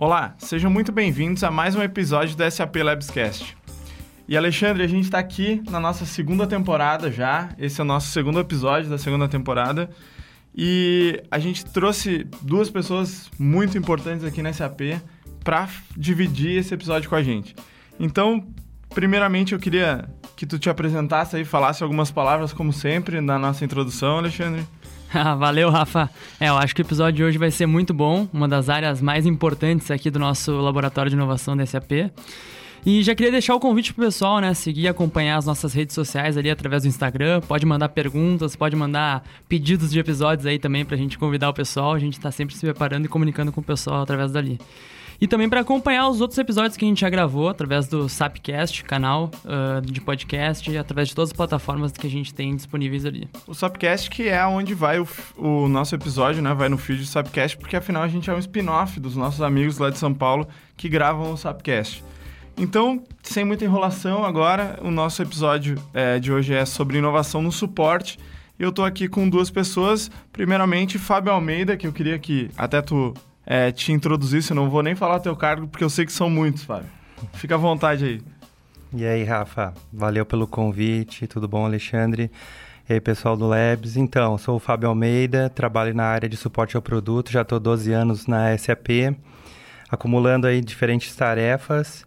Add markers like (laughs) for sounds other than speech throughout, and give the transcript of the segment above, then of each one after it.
Olá, sejam muito bem-vindos a mais um episódio do SAP Labscast. E Alexandre, a gente está aqui na nossa segunda temporada já. Esse é o nosso segundo episódio da segunda temporada. E a gente trouxe duas pessoas muito importantes aqui na SAP para dividir esse episódio com a gente. Então, primeiramente, eu queria que tu te apresentasse e falasse algumas palavras, como sempre, na nossa introdução, Alexandre. (laughs) Valeu, Rafa. É, eu acho que o episódio de hoje vai ser muito bom, uma das áreas mais importantes aqui do nosso laboratório de inovação da SAP. E já queria deixar o convite pro pessoal, né? Seguir e acompanhar as nossas redes sociais ali através do Instagram. Pode mandar perguntas, pode mandar pedidos de episódios aí também pra gente convidar o pessoal. A gente tá sempre se preparando e comunicando com o pessoal através dali. E também para acompanhar os outros episódios que a gente já gravou através do Sapcast, canal uh, de podcast, através de todas as plataformas que a gente tem disponíveis ali. O Sapcast que é onde vai o, o nosso episódio, né? Vai no feed do Sapcast, porque afinal a gente é um spin-off dos nossos amigos lá de São Paulo que gravam o Sapcast. Então, sem muita enrolação, agora o nosso episódio é, de hoje é sobre inovação no suporte. Eu estou aqui com duas pessoas. Primeiramente, Fábio Almeida, que eu queria que até tu é, te introduzisse. Eu não vou nem falar teu cargo, porque eu sei que são muitos, Fábio. Fica à vontade aí. E aí, Rafa, valeu pelo convite. Tudo bom, Alexandre? E aí, pessoal do Labs. Então, sou o Fábio Almeida, trabalho na área de suporte ao produto, já estou 12 anos na SAP, acumulando aí diferentes tarefas,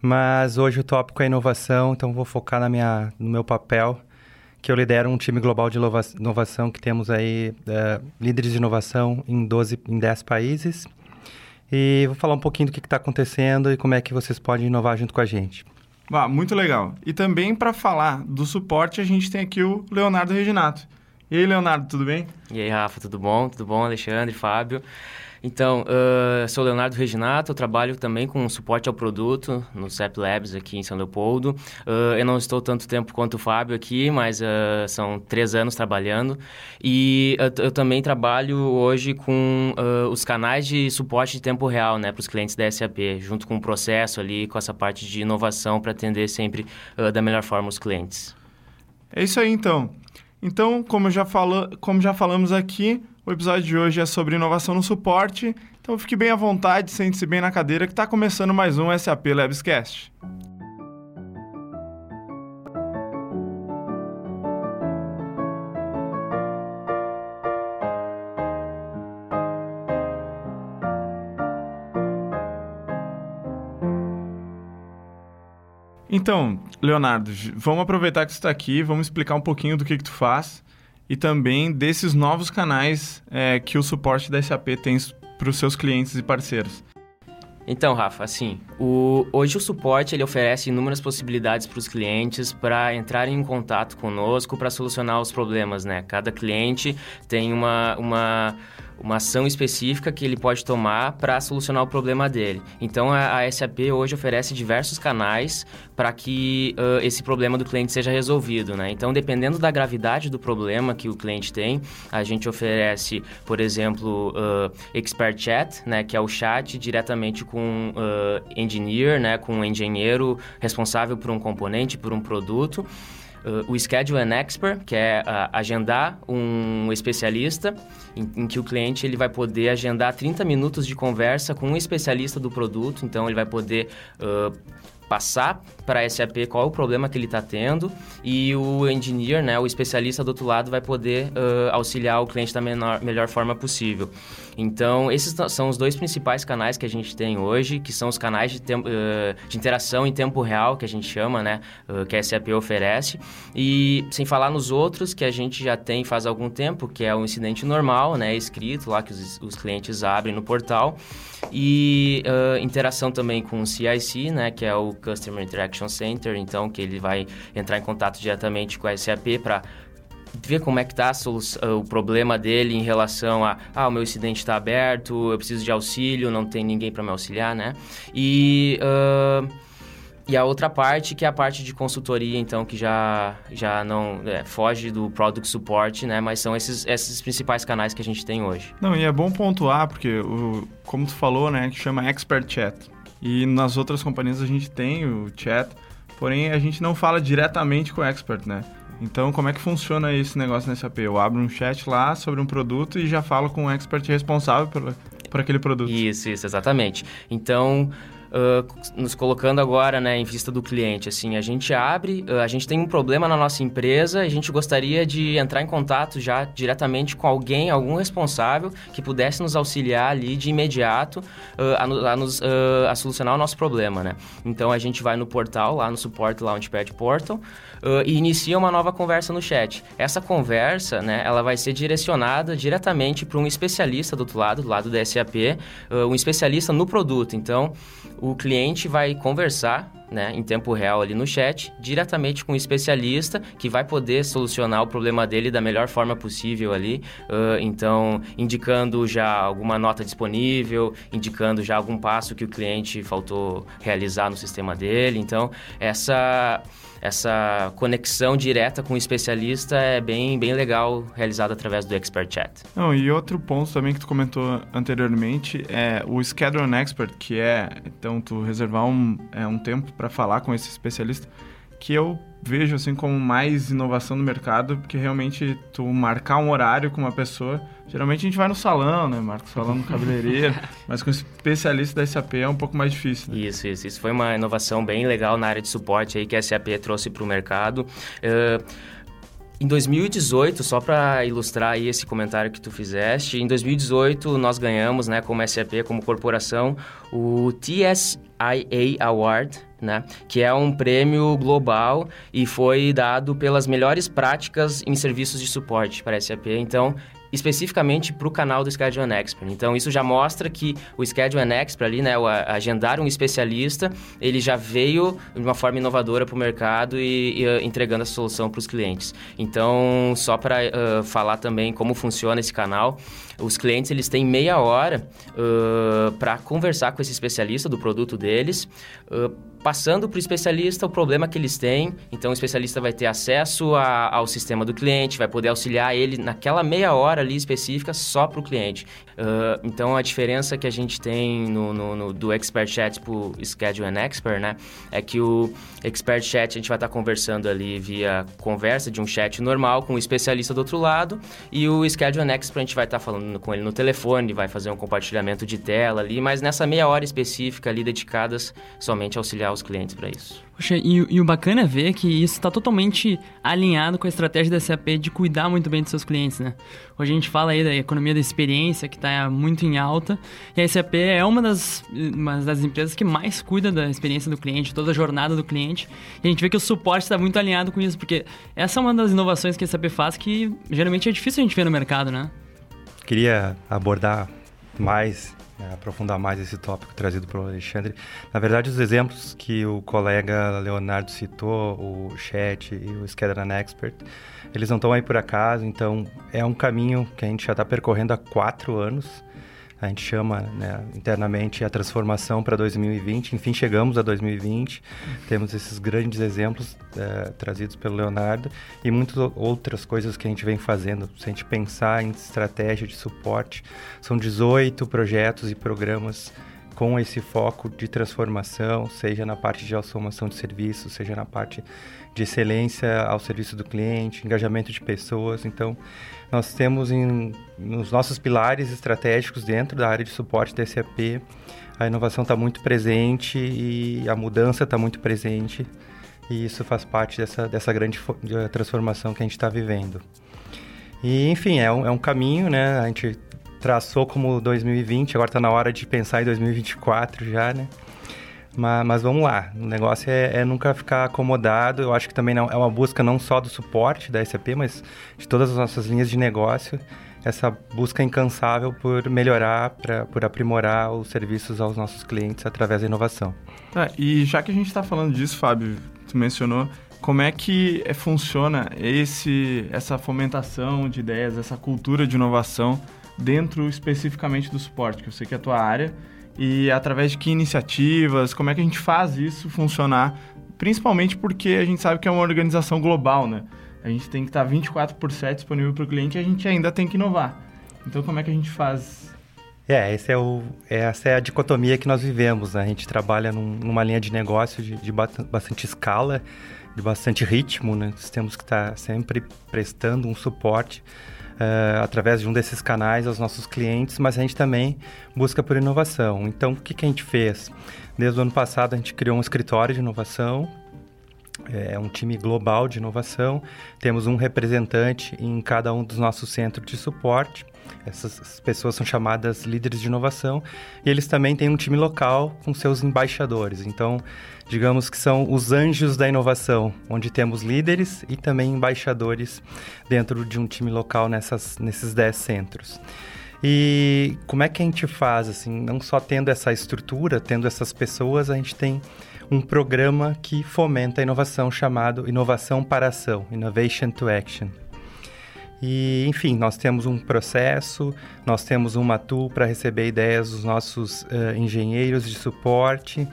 mas hoje o tópico é inovação, então vou focar na minha, no meu papel que eu lidero um time global de inovação que temos aí uh, líderes de inovação em 12, em 10 países. E vou falar um pouquinho do que está acontecendo e como é que vocês podem inovar junto com a gente. Ah, muito legal. E também para falar do suporte, a gente tem aqui o Leonardo Reginato. E aí, Leonardo, tudo bem? E aí, Rafa, tudo bom? Tudo bom, Alexandre, Fábio? Então, uh, sou Leonardo Reginato, eu trabalho também com suporte ao produto no CEP Labs aqui em São Leopoldo. Uh, eu não estou tanto tempo quanto o Fábio aqui, mas uh, são três anos trabalhando. E eu, eu também trabalho hoje com os canais de suporte de tempo real né, para os clientes da SAP, junto com o processo ali, com essa parte de inovação para atender sempre da melhor forma os clientes. É isso aí, então. Então, como já, como já falamos aqui, o episódio de hoje é sobre inovação no suporte, então fique bem à vontade, sente-se bem na cadeira que está começando mais um SAP Labscast. Então, Leonardo, vamos aproveitar que você está aqui, vamos explicar um pouquinho do que, que tu faz e também desses novos canais é, que o suporte da SAP tem para os seus clientes e parceiros. Então, Rafa, assim, o, hoje o suporte ele oferece inúmeras possibilidades para os clientes para entrarem em contato conosco para solucionar os problemas, né? Cada cliente tem uma, uma uma ação específica que ele pode tomar para solucionar o problema dele. Então a, a SAP hoje oferece diversos canais para que uh, esse problema do cliente seja resolvido, né? Então dependendo da gravidade do problema que o cliente tem, a gente oferece, por exemplo, uh, Expert Chat, né, que é o chat diretamente com uh, engineer, né, com um engenheiro responsável por um componente, por um produto. Uh, o Schedule an Expert, que é uh, agendar um especialista, em, em, que o cliente ele vai poder agendar 30 minutos de conversa com um especialista do produto, então ele vai poder uh, passar para a SAP qual é o problema que ele está tendo e o engineer, né, o especialista do outro lado, vai poder uh, auxiliar o cliente da menor, melhor forma possível. Então, esses são os dois principais canais que a gente tem hoje, que são os canais de, uh, de interação em tempo real, que a gente chama, né, uh, que a SAP oferece. E sem falar nos outros que a gente já tem faz algum tempo, que é o incidente normal, né, escrito lá, que os, os clientes abrem no portal. E interação também com o CIC, né, que é o Customer Interaction Action Center, então, que ele vai entrar em contato diretamente com a SAP para ver como é que está o problema dele em relação a ah, o meu incidente está aberto, eu preciso de auxílio, não tem ninguém para me auxiliar, né? E... Uh, e a outra parte, que é a parte de consultoria, então, que já, já não é, foge do product support, né? Mas são esses, esses principais canais que a gente tem hoje. Não, e é bom pontuar, porque, o, como tu falou, né, que chama Expert Chat. E nas outras companhias a gente tem o chat, porém a gente não fala diretamente com o expert, né? Então, como é que funciona esse negócio nesse SAP? Eu abro um chat lá sobre um produto e já falo com o expert responsável pela, para aquele produto. Isso, isso, exatamente. Então, Uh, nos colocando agora né, em vista do cliente. Assim, a gente abre, uh, a gente tem um problema na nossa empresa, a gente gostaria de entrar em contato já diretamente com alguém, algum responsável que pudesse nos auxiliar ali de imediato uh, a, a, nos, a, solucionar o nosso problema. Né? Então a gente vai no portal, lá no Support Launchpad Portal, e inicia uma nova conversa no chat. Essa conversa, né, ela vai ser direcionada diretamente para um especialista do outro lado, do lado da SAP, um especialista no produto. Então, o cliente vai conversar né, em tempo real ali no chat, diretamente com o um especialista que vai poder solucionar o problema dele da melhor forma possível ali. Uh, então, indicando já alguma nota disponível, indicando já algum passo que o cliente faltou realizar no sistema dele. Então, essa essa conexão direta com o especialista é bem, bem legal, realizada através do Expert Chat. Não, e outro ponto também que tu comentou anteriormente é o Schedule Expert, que é, então, tu reservar um, é, um tempo para falar com esse especialista, que eu vejo assim como mais inovação no mercado, porque realmente tu marcar um horário com uma pessoa, geralmente a gente vai no salão, né, Marcos, salão no cabeleireiro, (laughs) mas com especialista da SAP é um pouco mais difícil. Né? Isso, isso, isso foi uma inovação bem legal na área de suporte aí que a SAP trouxe para o mercado. Uh, em 2018, só para ilustrar aí esse comentário que tu fizeste, em 2018 nós ganhamos, né, como SAP, como corporação, o TSIA Award, né, que é um prêmio global e foi dado pelas melhores práticas em serviços de suporte para SAP. Então, especificamente para o canal do Schedule Expert. Então, isso já mostra que o Schedule Expert ali, né, o agendar um especialista, ele já veio de uma forma inovadora para o mercado e, e uh, entregando a solução para os clientes. Então, só para uh, falar também como funciona esse canal, os clientes eles têm meia hora uh, para conversar com esse especialista do produto deles, uh, passando para o especialista o problema que eles têm. Então, o especialista vai ter acesso a, ao sistema do cliente, vai poder auxiliar ele naquela meia hora ali específica só para o cliente. Uh, então, a diferença que a gente tem no, no, no do Expert Chat para o Schedule and Expert, né, é que o Expert Chat a gente vai estar tá conversando ali via conversa de um chat normal com o especialista do outro lado e o Schedule and Expert a gente vai estar tá falando com ele no telefone, vai fazer um compartilhamento de tela ali, mas nessa meia hora específica ali dedicadas somente a auxiliar os clientes para isso. Poxa, e, e, o bacana é ver que isso está totalmente alinhado com a estratégia da SAP de cuidar muito bem dos seus clientes, né? Hoje a gente fala aí da economia da experiência, que está muito em alta, e a SAP é uma das, uma das empresas que mais cuida da experiência do cliente, toda a jornada do cliente, e a gente vê que o suporte está muito alinhado com isso, porque essa é uma das inovações que a SAP faz que geralmente é difícil a gente ver no mercado, né? Queria abordar mais, né, aprofundar mais esse tópico trazido pelo Alexandre. Na verdade, os exemplos que o colega Leonardo citou, o Chat e o Schedule Expert, eles não estão aí por acaso, então é um caminho que a gente já está percorrendo há quatro anos a gente chama né, internamente a transformação para 2020. Enfim, chegamos a 2020, temos esses grandes exemplos é, trazidos pelo Leonardo e muitas outras coisas que a gente vem fazendo. Se a gente pensar em estratégia de suporte, são 18 projetos e programas com esse foco de transformação, seja na parte de automação de serviços, seja na parte de excelência ao serviço do cliente, engajamento de pessoas. Então, nós temos em, nos nossos pilares estratégicos dentro da área de suporte da SAP, a inovação está muito presente e a mudança está muito presente e isso faz parte dessa, dessa grande transformação que a gente está vivendo. E, enfim, é um, é um caminho, né? A gente traçou como 2020, agora está na hora de pensar em 2024 já, né? Mas, mas, vamos lá, o negócio é, é, nunca ficar acomodado. Eu acho que também não, é uma busca não só do suporte da SAP, mas de todas as nossas linhas de negócio. Essa busca incansável por melhorar, pra, por aprimorar os serviços aos nossos clientes através da inovação. Tá, e já que a gente está falando disso, Fábio, tu mencionou, como é que é, funciona esse, essa fomentação de ideias, essa cultura de inovação dentro especificamente do suporte, que eu sei que é a tua área, e através de que iniciativas, como é que a gente faz isso funcionar, principalmente porque a gente sabe que é uma organização global, né? A gente tem que estar 24 por 7 disponível para o cliente e a gente ainda tem que inovar. Então, como é que a gente faz é, é o, essa é a dicotomia que nós vivemos. Né? A gente trabalha num, numa linha de negócio de, de, bastante escala, de bastante ritmo. Né? Nós temos que estar sempre prestando um suporte uh, através de um desses canais aos nossos clientes, mas a gente também busca por inovação. Então, o que, que a gente fez? Desde o ano passado, a gente criou um escritório de inovação, é um time global de inovação. Temos um representante em cada um dos nossos centros de suporte. Essas pessoas são chamadas líderes de inovação e eles também têm um time local com seus embaixadores. Então, digamos que são os anjos da inovação, onde temos líderes e também embaixadores dentro de um time local nessas, nesses 10 centros. E como é que a gente faz, assim, não só tendo essa estrutura, tendo essas pessoas, a gente tem um programa que fomenta a inovação chamado Inovação para Ação, Innovation to Action. E, enfim, nós temos um processo, nós temos uma tool para receber ideias dos nossos uh, engenheiros de suporte,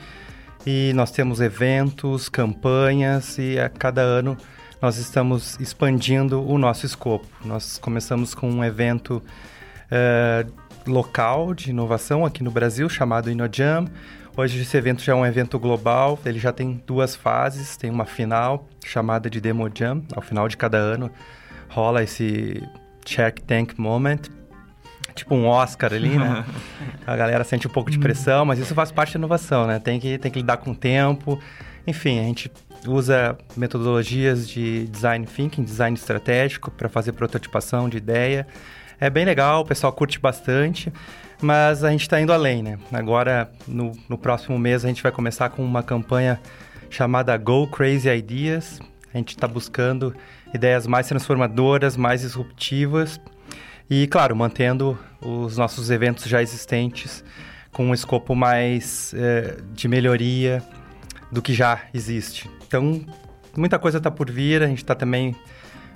e nós temos eventos, campanhas, e a cada ano nós estamos expandindo o nosso escopo. Nós começamos com um evento uh, local de inovação aqui no Brasil, chamado InnoJam. Hoje esse evento já é um evento global, ele já tem duas fases, tem uma final chamada de Demo Jam, ao final de cada ano rola esse Shark Tank Moment, tipo um Oscar ali, né? (laughs) A galera sente um pouco de pressão, mas isso faz parte da inovação, né? Tem que, tem que lidar com o tempo. Enfim, a gente usa metodologias de design thinking, design estratégico para fazer prototipação de ideia. É bem legal, o pessoal curte bastante, mas a gente está indo além, né? Agora, no, no próximo mês, a gente vai começar com uma campanha chamada Go Crazy Ideas. A gente está buscando ideias mais transformadoras, mais disruptivas e, claro, mantendo os nossos eventos já existentes com um escopo mais é, de melhoria do que já existe. Então, muita coisa está por vir, a gente está também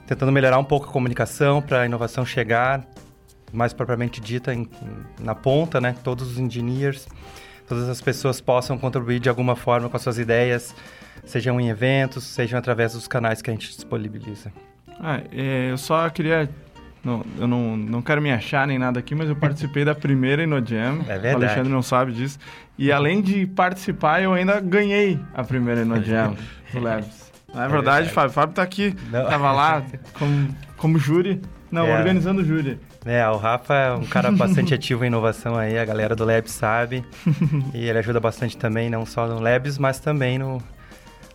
tentando melhorar um pouco a comunicação para a inovação chegar, mais propriamente dita, em, na ponta, né? Todos os engineers, todas as pessoas possam contribuir de alguma forma com as suas ideias, sejam em eventos, sejam através dos canais que a gente disponibiliza. Ah, é, eu só queria. Não, eu não, não quero me achar nem nada aqui, mas eu participei da primeira InnoJam. É verdade. O Alexandre não sabe disso. E além de participar, eu ainda ganhei a primeira InnoJam (laughs) do Labs. Não é, é verdade, Fábio? Fábio tá aqui. Não. Tava lá como, como júri. Não, é. organizando o júri. É, o Rafa é um cara (laughs) bastante ativo em inovação aí, a galera do Labs sabe. e ele ajuda bastante também, não só no Labs, mas também no,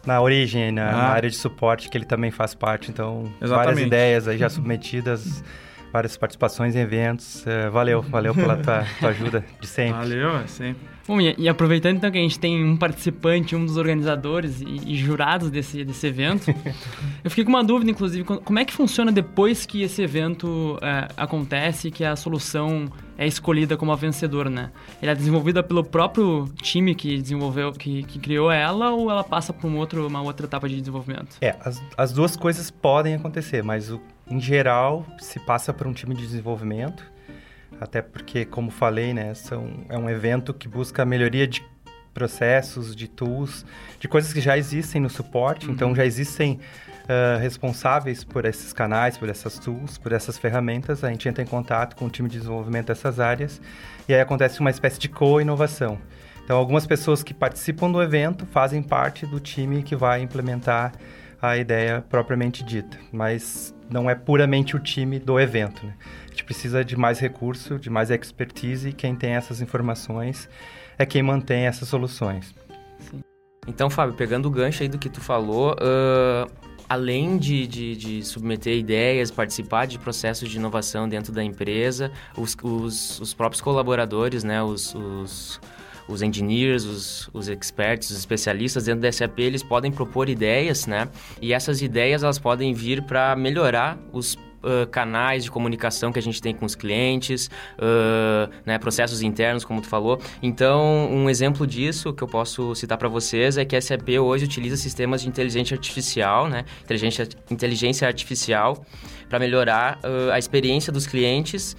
na origem, na, ah. na, área de suporte, que ele também faz parte. Então, Exatamente. várias ideias aí já (laughs) submetidas, várias participações em eventos. Uh, valeu, valeu pela tua, tua, ajuda de sempre. Valeu, é sempre. Bom, e, e, aproveitando então que a gente tem um participante, um dos organizadores e, e jurados desse, desse evento, (laughs) eu fiquei com uma dúvida, inclusive, como é que funciona depois que esse evento é, acontece, que a solução é escolhida como a vencedora, né? Ela é desenvolvida pelo próprio time que desenvolveu, que, que criou ela, ou ela passa por um outro, uma outra etapa de desenvolvimento? É, as, as duas coisas podem acontecer, mas o, em geral se passa por um time de desenvolvimento até porque, como falei, né, são, é um evento que busca a melhoria de processos, de tools, de coisas que já existem no suporte, uhum. então já existem uh, responsáveis por esses canais, por essas tools, por essas ferramentas, a gente entra em contato com o time de desenvolvimento dessas áreas e aí acontece uma espécie de co-inovação. Então, algumas pessoas que participam do evento fazem parte do time que vai implementar a ideia propriamente dita, mas não é puramente o time do evento. Né? A gente precisa de mais recurso, de mais expertise, e quem tem essas informações é quem mantém essas soluções. Sim. Então, Fábio, pegando o gancho aí do que tu falou, uh, além de, de, de, submeter ideias, participar de processos de inovação dentro da empresa, os, os, os próprios colaboradores, né, os, os os engineers, os, os experts, os especialistas dentro da SAP, eles podem propor ideias, né? E essas ideias elas podem vir para melhorar os uh, canais de comunicação que a gente tem com os clientes, uh, né, processos internos, como tu falou. Então, um exemplo disso que eu posso citar para vocês é que a SAP hoje utiliza sistemas de inteligência artificial, né, inteligência, inteligência artificial, para melhorar uh, a experiência dos clientes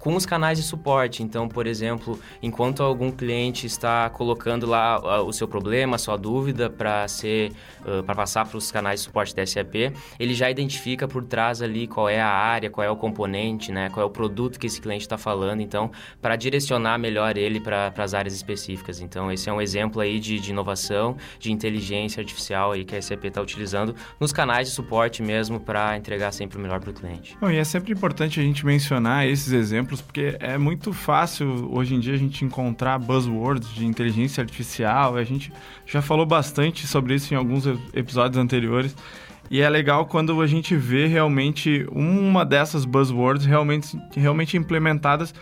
com os canais de suporte. Então, por exemplo, enquanto algum cliente está colocando lá uh, o seu problema, a sua dúvida para ser uh, para passar para os canais de suporte da SAP, ele já identifica por trás ali qual é a área, qual é o componente, né, qual é o produto que esse cliente está falando. Então, para direcionar melhor ele para as áreas específicas. Então, esse é um exemplo aí de, de inovação, de inteligência artificial aí que a SAP está utilizando nos canais de suporte mesmo para entregar sempre o melhor para o cliente. Bom, e é sempre importante a gente mencionar esses exemplos porque é muito fácil hoje em dia a gente encontrar buzzwords de inteligência artificial. A gente já falou bastante sobre isso em alguns episódios anteriores. E é legal quando a gente vê realmente uma dessas buzzwords realmente, realmente implementadas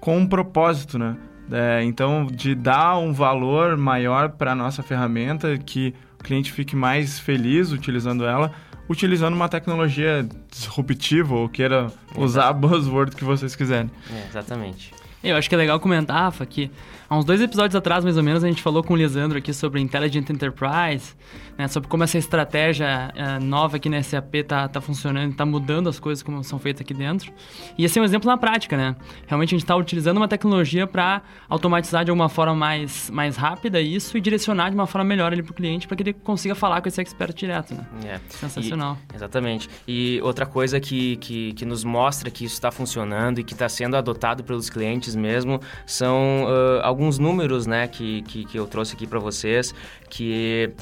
com um propósito, né? É, então, de dar um valor maior para a nossa ferramenta, que o cliente fique mais feliz utilizando ela, utilizando uma tecnologia disruptiva ou queira usar a buzzword que vocês quiserem. É, exatamente. Eu acho que é legal comentar, Rafa, que há uns dois episódios atrás, mais ou menos, a gente falou com o Lisandro aqui sobre Intelligent Enterprise, né, sobre como essa estratégia uh, nova aqui na SAP tá, tá funcionando, tá mudando as coisas como são feitas aqui dentro. E esse é um exemplo na prática, né? Realmente a gente está utilizando uma tecnologia para automatizar de alguma forma mais, mais rápida isso e direcionar de uma forma melhor para o cliente para que ele consiga falar com esse expert direto, né? É. Sensacional. E, exatamente. E outra coisa que, que, que nos mostra que isso está funcionando e que está sendo adotado pelos clientes mesmo são uh, alguns números, né, que, que, que eu trouxe aqui para vocês, que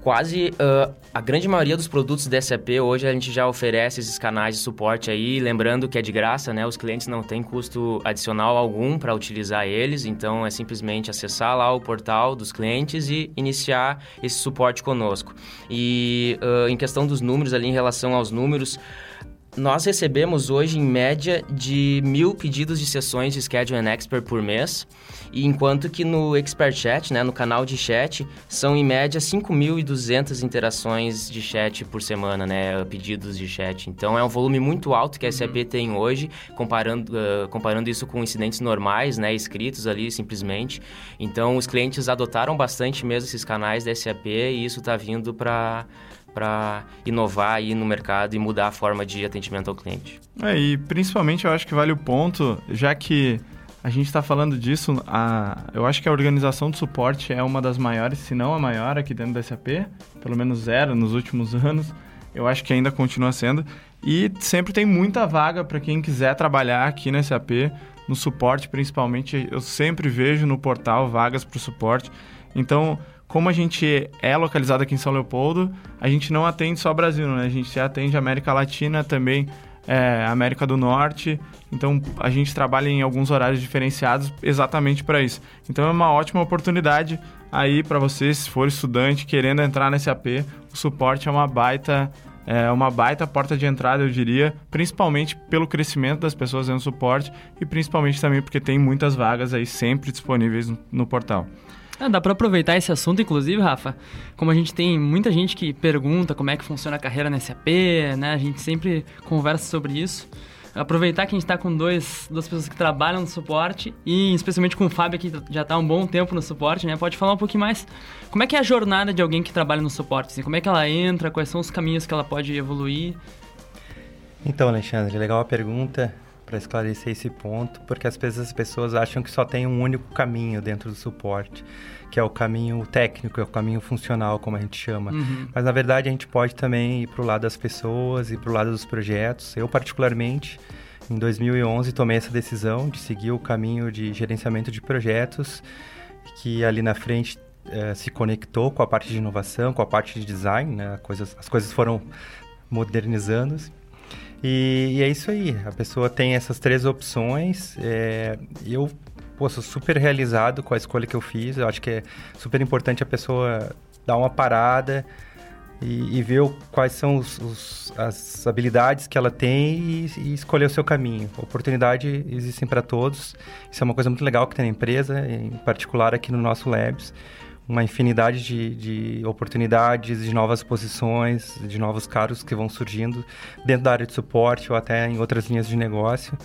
quase uh, a grande maioria dos produtos da SAP hoje a gente já oferece esses canais de suporte aí, lembrando que é de graça, né? Os clientes não têm custo adicional algum para utilizar eles, então é simplesmente acessar lá o portal dos clientes e iniciar esse suporte conosco. E uh, em questão dos números ali, em relação aos números, nós recebemos hoje, em média, de mil pedidos de sessões de Schedule and Expert por mês, e enquanto que no Expert Chat, né, no canal de chat, são em média 5.200 interações de chat por semana, né, pedidos de chat. Então é um volume muito alto que a SAP uhum. tem hoje, comparando, uh, comparando isso com incidentes normais, né, escritos ali simplesmente. Então os clientes adotaram bastante mesmo esses canais da SAP e isso está vindo para para inovar aí no mercado e mudar a forma de atendimento ao cliente. É, e principalmente eu acho que vale o ponto, já que a gente está falando disso, a, eu acho que a organização de suporte é uma das maiores, se não a maior aqui dentro da SAP, pelo menos zero nos últimos (laughs) anos. Eu acho que ainda continua sendo. E sempre tem muita vaga para quem quiser trabalhar aqui na SAP, no suporte principalmente. Eu sempre vejo no portal vagas para o suporte. Então, como a gente é localizado aqui em São Leopoldo, a gente não atende só Brasil, né? A gente atende América Latina também, é, América do Norte. Então a gente trabalha em alguns horários diferenciados exatamente para isso. Então é uma ótima oportunidade aí para você, se for estudante querendo entrar nesse AP, o suporte é uma baita é uma baita porta de entrada, eu diria, principalmente pelo crescimento das pessoas dentro do suporte e principalmente também porque tem muitas vagas aí sempre disponíveis no, no portal. Ah, dá para aproveitar esse assunto, inclusive, Rafa. Como a gente tem muita gente que pergunta como é que funciona a carreira na SAP, né? A gente sempre conversa sobre isso. Aproveitar que a gente está com dois, duas pessoas que trabalham no suporte e especialmente com o Fábio que já está há um bom tempo no suporte, né? Pode falar um pouquinho mais como é que é a jornada de alguém que trabalha no suporte? Assim, como é que ela entra? Quais são os caminhos que ela pode evoluir? Então, Alexandre, legal a pergunta para esclarecer esse ponto, porque às vezes as pessoas acham que só tem um único caminho dentro do suporte, que é o caminho técnico, é o caminho funcional, como a gente chama. Uhum. Mas na verdade a gente pode também ir para o lado das pessoas e para o lado dos projetos. Eu particularmente em 2011 tomei essa decisão de seguir o caminho de gerenciamento de projetos, que ali na frente eh, se conectou com a parte de inovação, com a parte de design, né? coisas, as coisas foram modernizando. E, e, é isso aí, a pessoa tem essas três opções. É, eu pô, sou super realizado com a escolha que eu fiz. Eu acho que é super importante a pessoa dar uma parada e, e ver quais são os, os, as habilidades que ela tem e, e, escolher o seu caminho. Oportunidade existem para todos. Isso é uma coisa muito legal que tem na empresa, em particular aqui no nosso Labs uma infinidade de, de, oportunidades, de novas posições, de novos cargos que vão surgindo dentro da área de suporte ou até em outras linhas de negócio.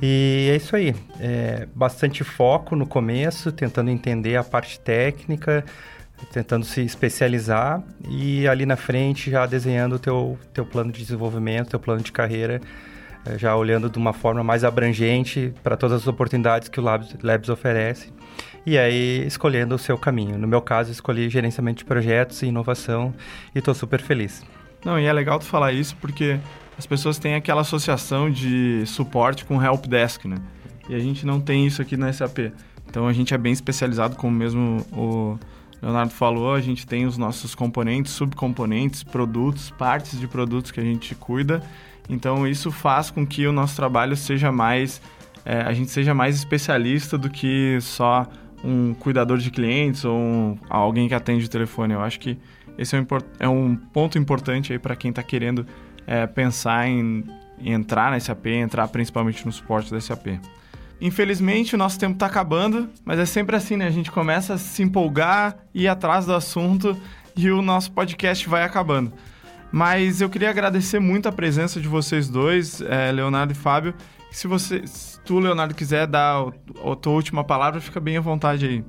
E é isso aí. É bastante foco no começo, tentando entender a parte técnica, tentando se especializar e ali na frente já desenhando o teu, teu plano de desenvolvimento, teu plano de carreira já olhando de uma forma mais abrangente para todas as oportunidades que o Labs, Labs oferece e aí escolhendo o seu caminho. No meu caso, escolhi gerenciamento de projetos e inovação e estou super feliz. Não, e é legal tu falar isso porque as pessoas têm aquela associação de suporte com helpdesk, né? E a gente não tem isso aqui na SAP. Então a gente é bem especializado, como mesmo o Leonardo falou, a gente tem os nossos componentes, subcomponentes, produtos, partes de produtos que a gente cuida. Então isso faz com que o nosso trabalho seja mais, é, a gente seja mais especialista do que só um cuidador de clientes ou um, alguém que atende o telefone. Eu acho que esse é um, é um ponto importante aí para quem está querendo é, pensar em, em, entrar na SAP, entrar principalmente no suporte da SAP. Infelizmente, o nosso tempo está acabando, mas é sempre assim, né? A gente começa a se empolgar, ir atrás do assunto e o nosso podcast vai acabando. Mas eu queria agradecer muito a presença de vocês dois, é, Leonardo e Fábio. Se você, se tu, Leonardo, quiser dar a tua última palavra, fica bem à vontade aí.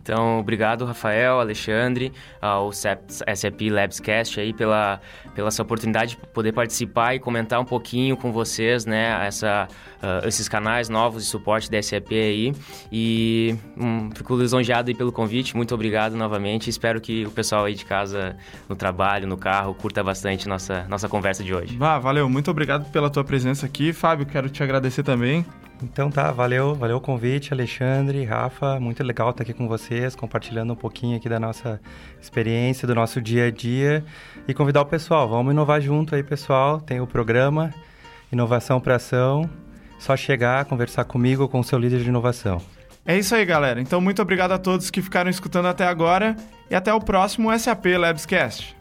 Então, obrigado, Rafael, Alexandre, ao SAP Labscast aí pela, pela essa oportunidade de poder participar e comentar um pouquinho com vocês, né, essa, uh, esses canais novos de suporte da SAP aí. E um, fico lisonjeado aí pelo convite, muito obrigado novamente. Espero que o pessoal aí de casa, no trabalho, no carro, curta bastante nossa, nossa conversa de hoje. Vá, valeu, muito obrigado pela tua presença aqui. Fábio, quero te agradecer também. Então tá, valeu, valeu o convite, Alexandre, Rafa, muito legal estar aqui com vocês, compartilhando um pouquinho aqui da nossa experiência, do nosso dia a dia e convidar o pessoal, vamos inovar junto aí, pessoal. Tem o programa Inovação para Ação, só chegar, conversar comigo ou com o seu líder de inovação. É isso aí, galera. Então muito obrigado a todos que ficaram escutando até agora e até o próximo SAP Labscast.